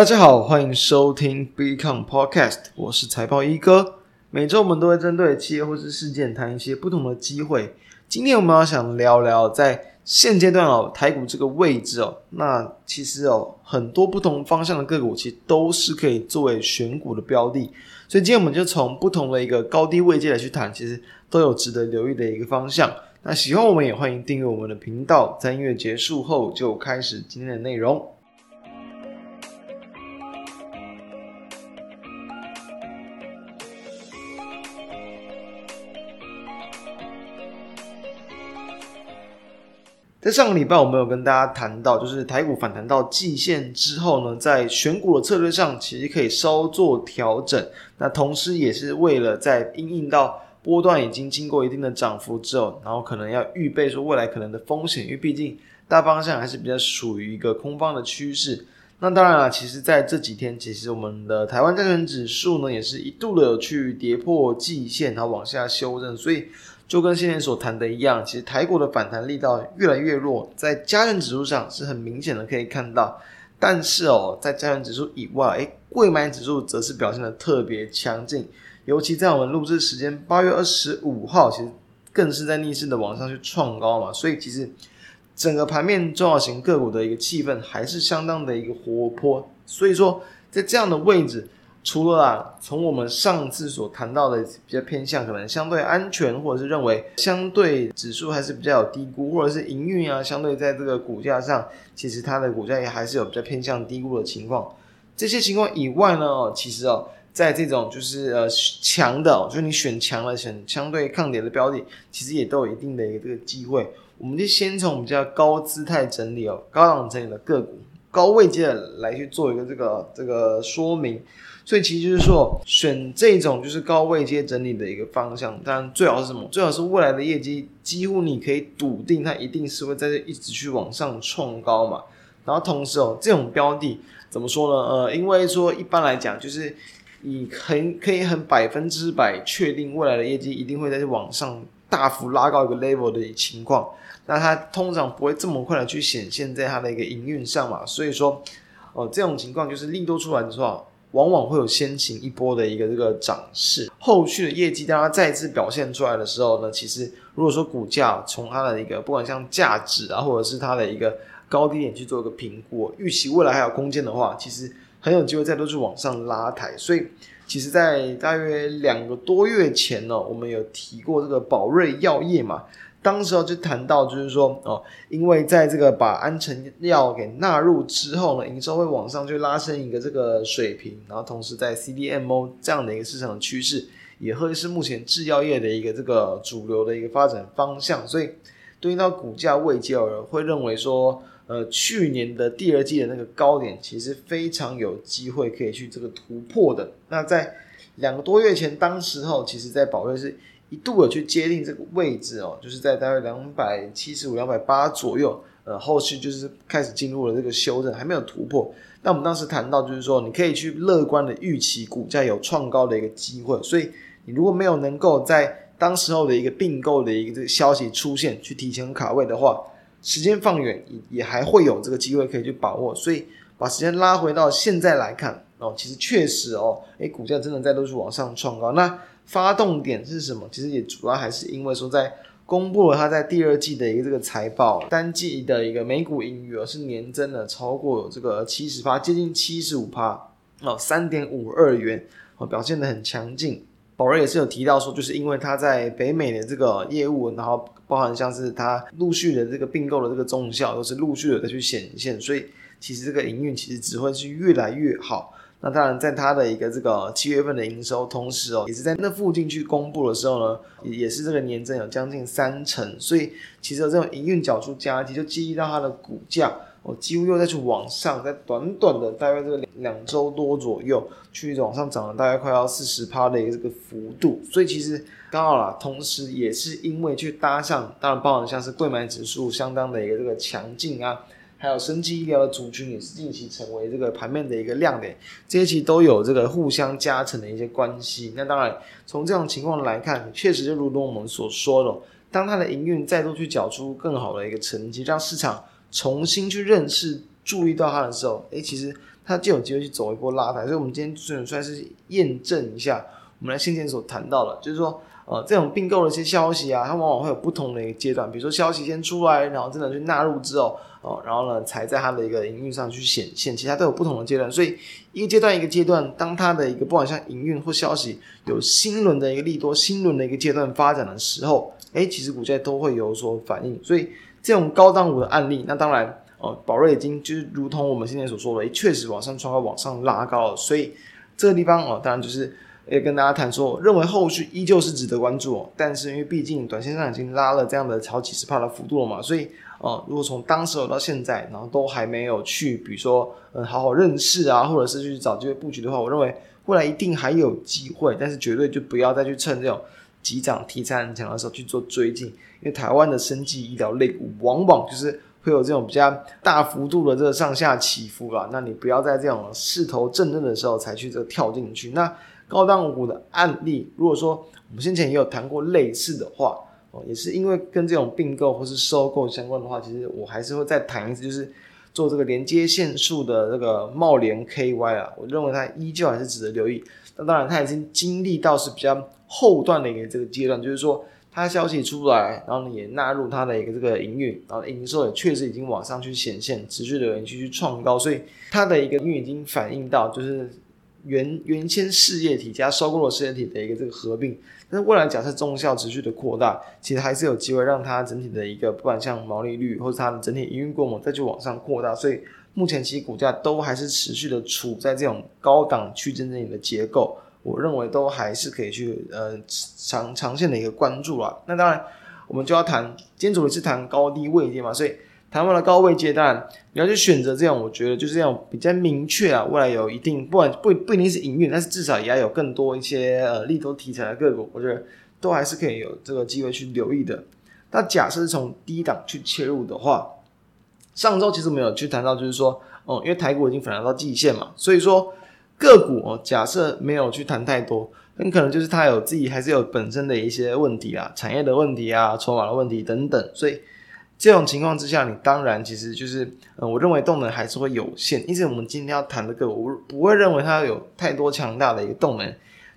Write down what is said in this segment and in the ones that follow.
大家好，欢迎收听 Become Podcast，我是财报一哥。每周我们都会针对企业或是事件谈一些不同的机会。今天我们要想聊聊在现阶段哦，台股这个位置哦，那其实哦，很多不同方向的个股其实都是可以作为选股的标的。所以今天我们就从不同的一个高低位阶来去谈，其实都有值得留意的一个方向。那喜欢我们也欢迎订阅我们的频道。在音乐结束后，就开始今天的内容。在上个礼拜，我们有跟大家谈到，就是台股反弹到季线之后呢，在选股的策略上，其实可以稍作调整。那同时，也是为了在因应到波段已经经过一定的涨幅之后，然后可能要预备说未来可能的风险，因为毕竟大方向还是比较属于一个空方的趋势。那当然了，其实在这几天，其实我们的台湾加权指数呢，也是一度的有去跌破季线，然后往下修正，所以。就跟先前所谈的一样，其实台股的反弹力道越来越弱，在加权指数上是很明显的可以看到。但是哦，在加权指数以外，诶，贵买指数则是表现的特别强劲，尤其在我们录制时间八月二十五号，其实更是在逆势的往上去创高嘛。所以其实整个盘面中小型个股的一个气氛还是相当的一个活泼。所以说，在这样的位置。除了啊，从我们上次所谈到的比较偏向可能相对安全，或者是认为相对指数还是比较有低估，或者是营运啊，相对在这个股价上，其实它的股价也还是有比较偏向低估的情况。这些情况以外呢，其实哦，在这种就是呃强的，就是你选强了，选相对抗跌的标的，其实也都有一定的一个这个机会。我们就先从比较高姿态整理哦，高档整理的个股，高位阶的来去做一个这个这个说明。所以其实就是说，选这种就是高位阶整理的一个方向，当然最好是什么？最好是未来的业绩几乎你可以笃定它一定是会在这一直去往上冲高嘛。然后同时哦，这种标的怎么说呢？呃，因为说一般来讲，就是你很可以很百分之百确定未来的业绩一定会在这往上大幅拉高一个 level 的情况，那它通常不会这么快的去显现在它的一个营运上嘛。所以说，哦，这种情况就是利多出来的时候。往往会有先行一波的一个这个涨势，后续的业绩当它再次表现出来的时候呢，其实如果说股价从它的一个不管像价值啊，或者是它的一个高低点去做一个评估，预期未来还有空间的话，其实很有机会再度去往上拉抬。所以，其实，在大约两个多月前呢，我们有提过这个宝瑞药业嘛。当时候就谈到，就是说哦，因为在这个把安成药给纳入之后呢，营收会往上去拉升一个这个水平，然后同时在 CDMO 这样的一个市场趋势，也会是目前制药业的一个这个主流的一个发展方向，所以对应到股价位阶而会认为说，呃，去年的第二季的那个高点其实非常有机会可以去这个突破的。那在两个多月前，当时候其实在宝瑞是。一度的去接近这个位置哦，就是在大概两百七十五、两百八左右，呃，后续就是开始进入了这个修正，还没有突破。那我们当时谈到，就是说你可以去乐观的预期股价有创高的一个机会，所以你如果没有能够在当时候的一个并购的一个这个消息出现，去提前卡位的话，时间放远也也还会有这个机会可以去把握。所以把时间拉回到现在来看哦，其实确实哦，诶，股价真的在都是往上创高。那发动点是什么？其实也主要还是因为说，在公布了它在第二季的一个这个财报，单季的一个每股盈余是年增了超过这个七十趴，接近七十五趴哦，三点五二元哦，表现得很强劲。宝瑞也是有提到说，就是因为它在北美的这个业务，然后包含像是它陆续的这个并购的这个综效，都是陆续的在去显现，所以其实这个营运其实只会是越来越好。那当然，在它的一个这个七月份的营收，同时哦，也是在那附近去公布的时候呢，也是这个年增有将近三成，所以其实有这种营运缴出佳绩，就激励到它的股价哦，几乎又再去往上，在短短的大约这个两周多左右，去往上涨了大概快要四十趴的一个这个幅度，所以其实刚好啦，同时也是因为去搭上，当然包含像是柜买指数相当的一个这个强劲啊。还有生技医疗的族群也是近期成为这个盘面的一个亮点，这些其实都有这个互相加成的一些关系。那当然，从这种情况来看，确实就如同我们所说的，当它的营运再度去缴出更好的一个成绩，让市场重新去认识、注意到它的时候，诶，其实它就有机会去走一波拉抬。所以，我们今天算算是验证一下我们来先前所谈到的，就是说，呃，这种并购的一些消息啊，它往往会有不同的一个阶段。比如说，消息先出来，然后真的去纳入之后，哦、然后呢，才在它的一个营运上去显现，其他都有不同的阶段。所以，一个阶段一个阶段，当它的一个不管像营运或消息有新轮的一个利多，新轮的一个阶段发展的时候，诶，其实股价都会有所反应。所以，这种高档股的案例，那当然。哦，宝瑞已经就是如同我们现在所说的，确实往上创高，往上拉高了。所以这个地方哦，当然就是也跟大家谈说，我认为后续依旧是值得关注哦。但是因为毕竟短线上已经拉了这样的好几十趴的幅度了嘛，所以哦，如果从当时到现在，然后都还没有去，比如说嗯，好好认识啊，或者是去找机会布局的话，我认为未来一定还有机会，但是绝对就不要再去趁这种急涨题材很强的时候去做追进，因为台湾的生技医疗类股往往就是。会有这种比较大幅度的这个上下起伏啦，那你不要在这种势头正正的时候才去这跳进去。那高档股的案例，如果说我们先前也有谈过类似的话，哦，也是因为跟这种并购或是收购相关的话，其实我还是会再谈一次，就是做这个连接线数的这个茂联 KY 啊，我认为它依旧还是值得留意。那当然，它已经经历到是比较后段的一个这个阶段，就是说。它消息出来，然后呢也纳入它的一个这个营运，然后营收也确实已经往上去显现，持续的延续去创高，所以它的一个营运已经反映到就是原原先事业体加收购的事业体的一个这个合并，但是未来假设中效持续的扩大，其实还是有机会让它整体的一个不管像毛利率或者它的整体营运规模再去往上扩大，所以目前其实股价都还是持续的处在这种高档区间内的结构。我认为都还是可以去呃长长线的一个关注啦。那当然，我们就要谈，今天主题是谈高低位阶嘛，所以谈完了高位阶段，你要去选择这样，我觉得就是这样比较明确啊，未来有一定不管不不一定是营运，但是至少也要有更多一些呃利多题材的个股，我觉得都还是可以有这个机会去留意的。那假设是从低档去切入的话，上周其实没有去谈到，就是说，哦、因为台股已经反弹到季线嘛，所以说。个股哦，假设没有去谈太多，很可能就是它有自己还是有本身的一些问题啊，产业的问题啊，筹码的问题等等。所以这种情况之下，你当然其实就是，呃，我认为动能还是会有限。因此，我们今天要谈的个，我不会认为它有太多强大的一个动能，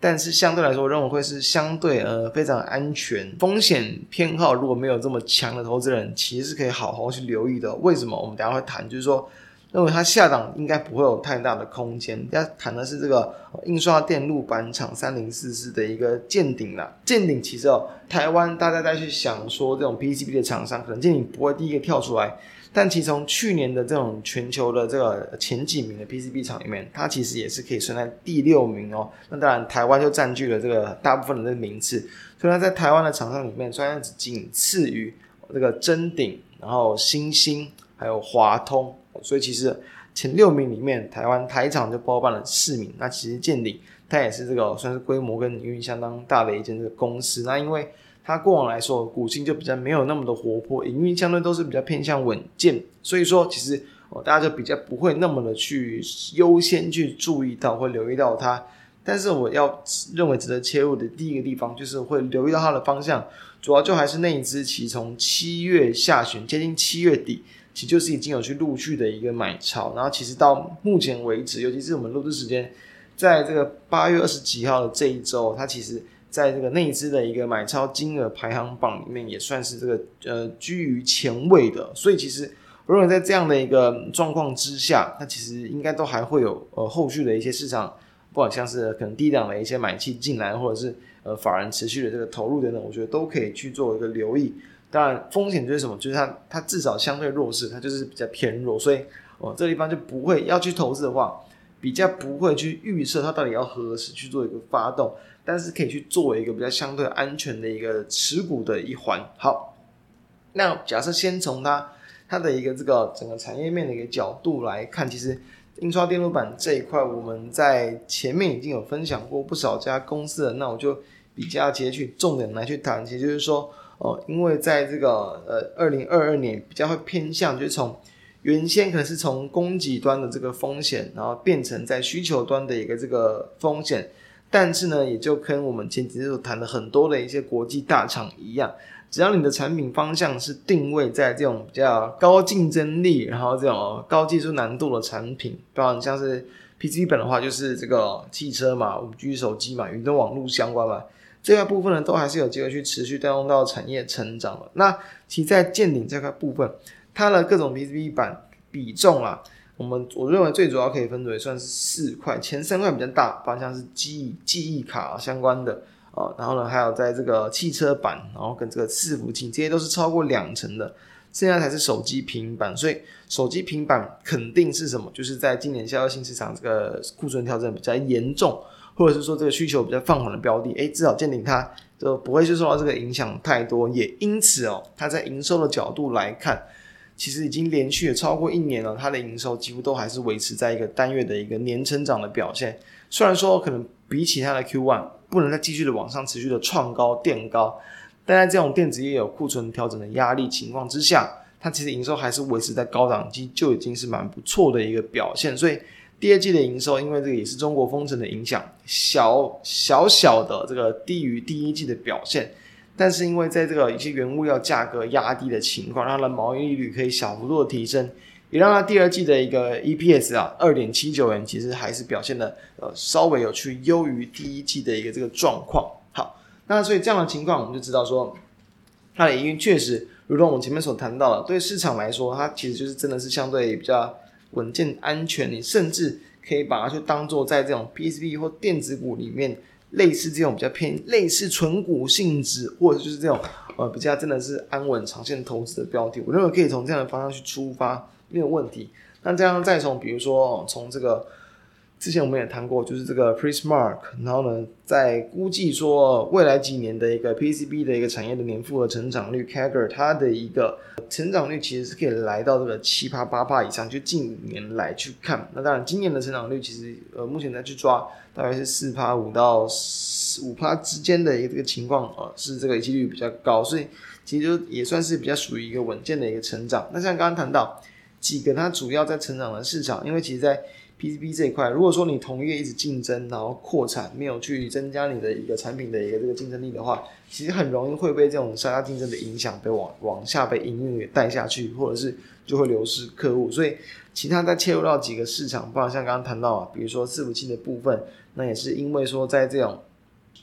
但是相对来说，我认为会是相对呃非常安全，风险偏好如果没有这么强的投资人，其实是可以好好去留意的。为什么？我们等下会谈，就是说。认为它下档应该不会有太大的空间。要谈的是这个印刷电路板厂三零四四的一个见顶了。见顶其实哦，台湾大家再去想说这种 PCB 的厂商，可能见顶不会第一个跳出来。但其实从去年的这种全球的这个前几名的 PCB 厂里面，它其实也是可以算在第六名哦。那当然，台湾就占据了这个大部分的这个名次。所以它在台湾的厂商里面，虽然仅次于这个臻鼎，然后欣兴，还有华通。所以其实前六名里面，台湾台厂就包办了四名。那其实见顶，它也是这个算是规模跟营运相当大的一间这个公司。那因为它过往来说股性就比较没有那么的活泼，营运相对都是比较偏向稳健。所以说其实哦，大家就比较不会那么的去优先去注意到或留意到它。但是我要认为值得切入的第一个地方，就是会留意到它的方向，主要就还是那一支其从七月下旬接近七月底。其实就是已经有去陆续的一个买超，然后其实到目前为止，尤其是我们录制时间，在这个八月二十几号的这一周，它其实在这个内资的一个买超金额排行榜里面，也算是这个呃居于前位的。所以其实我认为在这样的一个状况之下，它其实应该都还会有呃后续的一些市场，不管像是可能低档的一些买气进来，或者是呃法人持续的这个投入等等，我觉得都可以去做一个留意。当然，风险就是什么？就是它它至少相对弱势，它就是比较偏弱，所以哦，这地方就不会要去投资的话，比较不会去预测它到底要何时去做一个发动，但是可以去作为一个比较相对安全的一个持股的一环。好，那假设先从它它的一个这个整个产业面的一个角度来看，其实印刷电路板这一块，我们在前面已经有分享过不少家公司了，那我就比较截取重点来去谈，其实就是说。哦，因为在这个呃二零二二年比较会偏向，就是从原先可能是从供给端的这个风险，然后变成在需求端的一个这个风险，但是呢，也就跟我们前几天所谈的很多的一些国际大厂一样，只要你的产品方向是定位在这种比较高竞争力，然后这种高技术难度的产品，包括像是 PC 本的话，就是这个汽车嘛、五 G 手机嘛、云端网络相关嘛，这块部分呢，都还是有机会去持续带动到产业成长的。那其实在健鼎这块部分，它的各种 PCB 板比重啊，我们我认为最主要可以分为算是四块，前三块比较大，方向是记忆记忆卡相关的。啊，然后呢，还有在这个汽车板，然后跟这个伺服器，这些都是超过两成的，现在才是手机平板。所以手机平板肯定是什么？就是在今年消费性市场这个库存调整比较严重，或者是说这个需求比较放缓的标的，诶，至少健鼎它就不会去受到这个影响太多。也因此哦，它在营收的角度来看，其实已经连续超过一年了，它的营收几乎都还是维持在一个单月的一个年成长的表现。虽然说可能比起它的 Q1。不能再继续的往上持续的创高垫高，但在这种电子业有库存调整的压力情况之下，它其实营收还是维持在高档期，就已经是蛮不错的一个表现。所以第二季的营收，因为这个也是中国封城的影响，小小小的这个低于第一季的表现，但是因为在这个一些原物料价格压低的情况，它的毛利率可以小幅度的提升。也让它第二季的一个 EPS 啊，二点七九元，其实还是表现的呃稍微有去优于第一季的一个这个状况。好，那所以这样的情况，我们就知道说，它的营运确实，如同我们前面所谈到的，对市场来说，它其实就是真的是相对比较稳健安全。你甚至可以把它去当做在这种 PCB 或电子股里面，类似这种比较偏类似纯股性质，或者就是这种呃比较真的是安稳长线投资的标的。我认为可以从这样的方向去出发。没有问题。那这样再从，比如说从这个之前我们也谈过，就是这个 Prismark，然后呢，在估计说未来几年的一个 PCB 的一个产业的年复合成长率 CAGR，它的一个成长率其实是可以来到这个七趴八趴以上。就近五年来去看，那当然今年的成长率其实呃目前再去抓大概是四趴五到五趴之间的一个这个情况，呃是这个几率比较高，所以其实就也算是比较属于一个稳健的一个成长。那像刚刚谈到。几个它主要在成长的市场，因为其实，在 PCB 这一块，如果说你同业一直竞争，然后扩产，没有去增加你的一个产品的一个这个竞争力的话，其实很容易会被这种杀价竞争的影响，被往往下被营运给带下去，或者是就会流失客户。所以，其他在切入到几个市场，包括像刚刚谈到啊，比如说伺服器的部分，那也是因为说在这种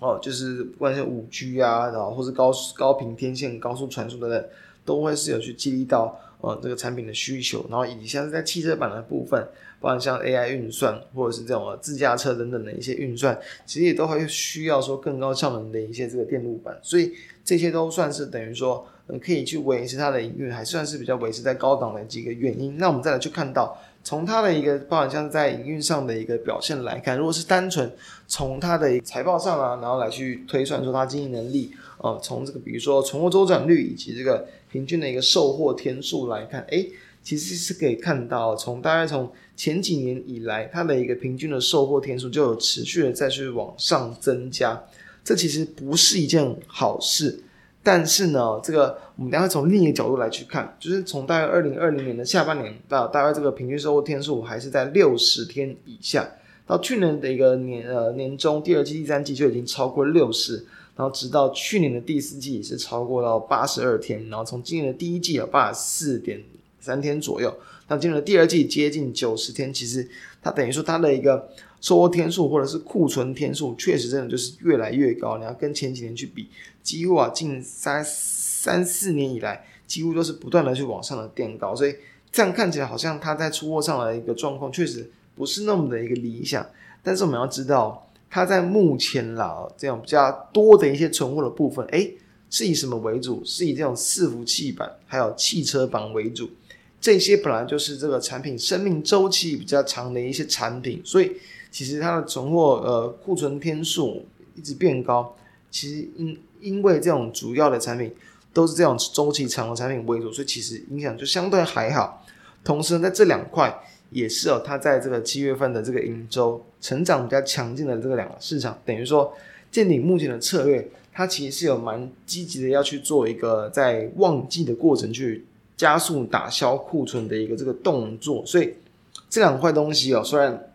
哦，就是不管是五 G 啊，然后或是高高频天线、高速传输等等，都会是有去激励到。呃，这个产品的需求，然后以及像是在汽车版的部分，包括像 AI 运算或者是这种自驾车等等的一些运算，其实也都会需要说更高效能的一些这个电路板，所以这些都算是等于说，可以去维持它的营运，还算是比较维持在高档的几个原因。那我们再来去看到，从它的一个，包含像是在营运上的一个表现来看，如果是单纯从它的财报上啊，然后来去推算说它经营能力，呃，从这个比如说存货周转率以及这个。平均的一个售货天数来看，诶，其实是可以看到，从大概从前几年以来，它的一个平均的售货天数就有持续的再去往上增加。这其实不是一件好事，但是呢，这个我们等下从另一个角度来去看，就是从大概二零二零年的下半年到大概这个平均售货天数还是在六十天以下，到去年的一个年呃年中第二季、第三季就已经超过六十。然后直到去年的第四季也是超过到八十二天，然后从今年的第一季有八十四点三天左右，到今年的第二季接近九十天，其实它等于说它的一个收货天数或者是库存天数，确实真的就是越来越高。你要跟前几年去比，几乎啊近三三四年以来，几乎都是不断的去往上的垫高，所以这样看起来好像它在出货上的一个状况确实不是那么的一个理想。但是我们要知道。它在目前啦，这种比较多的一些存货的部分，诶，是以什么为主？是以这种伺服器板还有汽车板为主。这些本来就是这个产品生命周期比较长的一些产品，所以其实它的存货呃库存天数一直变高。其实因因为这种主要的产品都是这种周期长的产品为主，所以其实影响就相对还好。同时呢，在这两块。也是哦，它在这个七月份的这个营收成长比较强劲的这个两个市场，等于说健鼎目前的策略，它其实是有蛮积极的要去做一个在旺季的过程去加速打消库存的一个这个动作，所以这两块东西哦，虽然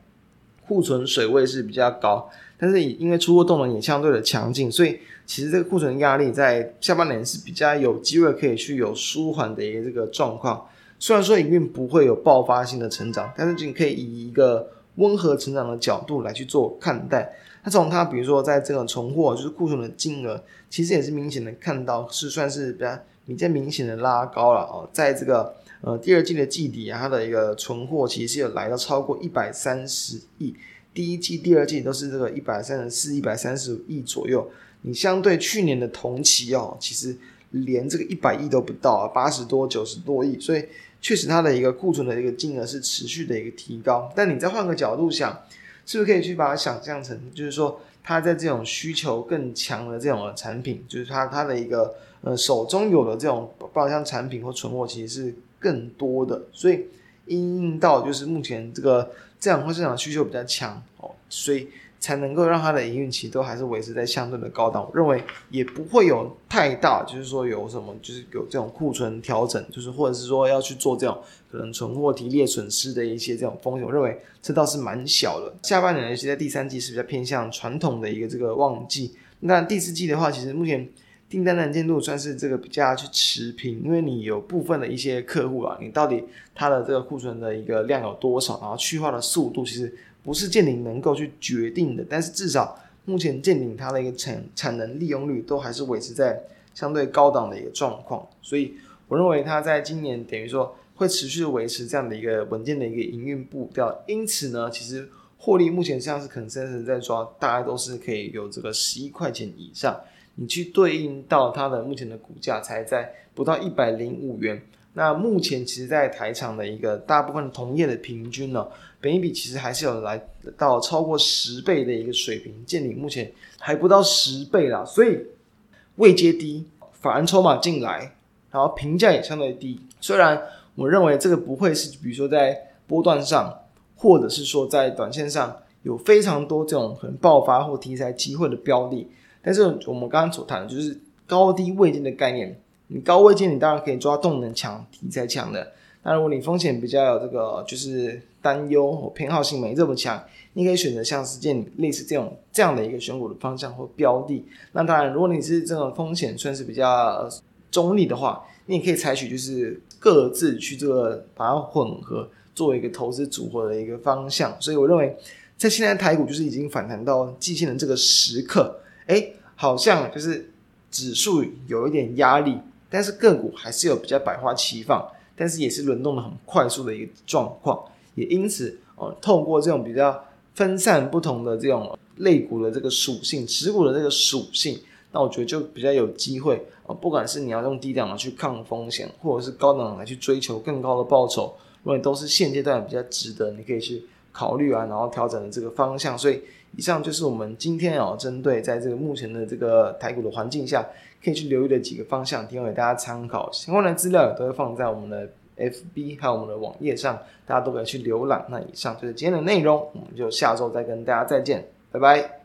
库存水位是比较高，但是因为出货动能也相对的强劲，所以其实这个库存压力在下半年是比较有机会可以去有舒缓的一个这个状况。虽然说营运不会有爆发性的成长，但是你可以以一个温和成长的角度来去做看待。那从它比如说在这个存货就是库存的金额，其实也是明显的看到是算是比较比较明显的拉高了哦，在这个。呃，第二季的季底啊，它的一个存货其实是有来到超过一百三十亿，第一季、第二季都是这个一百三十四、一百三十五亿左右。你相对去年的同期哦，其实连这个一百亿都不到啊，八十多、九十多亿，所以确实它的一个库存的一个金额是持续的一个提高。但你再换个角度想，是不是可以去把它想象成，就是说它在这种需求更强的这种的产品，就是它它的一个呃手中有的这种包箱产品或存货，其实是。更多的，所以因应到就是目前这个这样货市场需求比较强哦，所以才能够让它的营运期都还是维持在相对的高档。我认为也不会有太大，就是说有什么，就是有这种库存调整，就是或者是说要去做这种可能存货提列损失的一些这种风险。我认为这倒是蛮小的。下半年尤其在第三季是比较偏向传统的一个这个旺季，那第四季的话，其实目前。订单能见度算是这个比较去持平，因为你有部分的一些客户啊，你到底它的这个库存的一个量有多少，然后去化的速度其实不是建鼎能够去决定的。但是至少目前建鼎它的一个产产能利用率都还是维持在相对高档的一个状况，所以我认为它在今年等于说会持续维持这样的一个稳健的一个营运步调。因此呢，其实获利目前像是 consensus 在抓，大概都是可以有这个十一块钱以上。你去对应到它的目前的股价才在不到一百零五元，那目前其实，在台厂的一个大部分同业的平均呢，本一比其实还是有来到超过十倍的一个水平，建立目前还不到十倍啦，所以位阶低，反而筹码进来，然后评价也相对低。虽然我认为这个不会是，比如说在波段上，或者是说在短线上有非常多这种可能爆发或题材机会的标的。但是我们刚刚所谈的就是高低位阶的概念。你高位阶，你当然可以抓动能强、题材强的。那如果你风险比较有这个，就是担忧或偏好性没这么强，你可以选择像是建类似这种这样的一个选股的方向或标的。那当然，如果你是这种风险算是比较中立的话，你也可以采取就是各自去这个把它混合，作为一个投资组合的一个方向。所以我认为，在现在台股就是已经反弹到季线的这个时刻。哎，好像就是指数有一点压力，但是个股还是有比较百花齐放，但是也是轮动的很快速的一个状况，也因此哦，透过这种比较分散不同的这种类股的这个属性，持股的这个属性，那我觉得就比较有机会啊，不管是你要用低档的去抗风险，或者是高档来去追求更高的报酬，因为都是现阶段比较值得你可以去考虑啊，然后调整的这个方向，所以。以上就是我们今天哦，针对在这个目前的这个台股的环境下，可以去留意的几个方向，提供给大家参考。相关的资料也都会放在我们的 FB 还有我们的网页上，大家都可以去浏览。那以上就是今天的内容，我们就下周再跟大家再见，拜拜。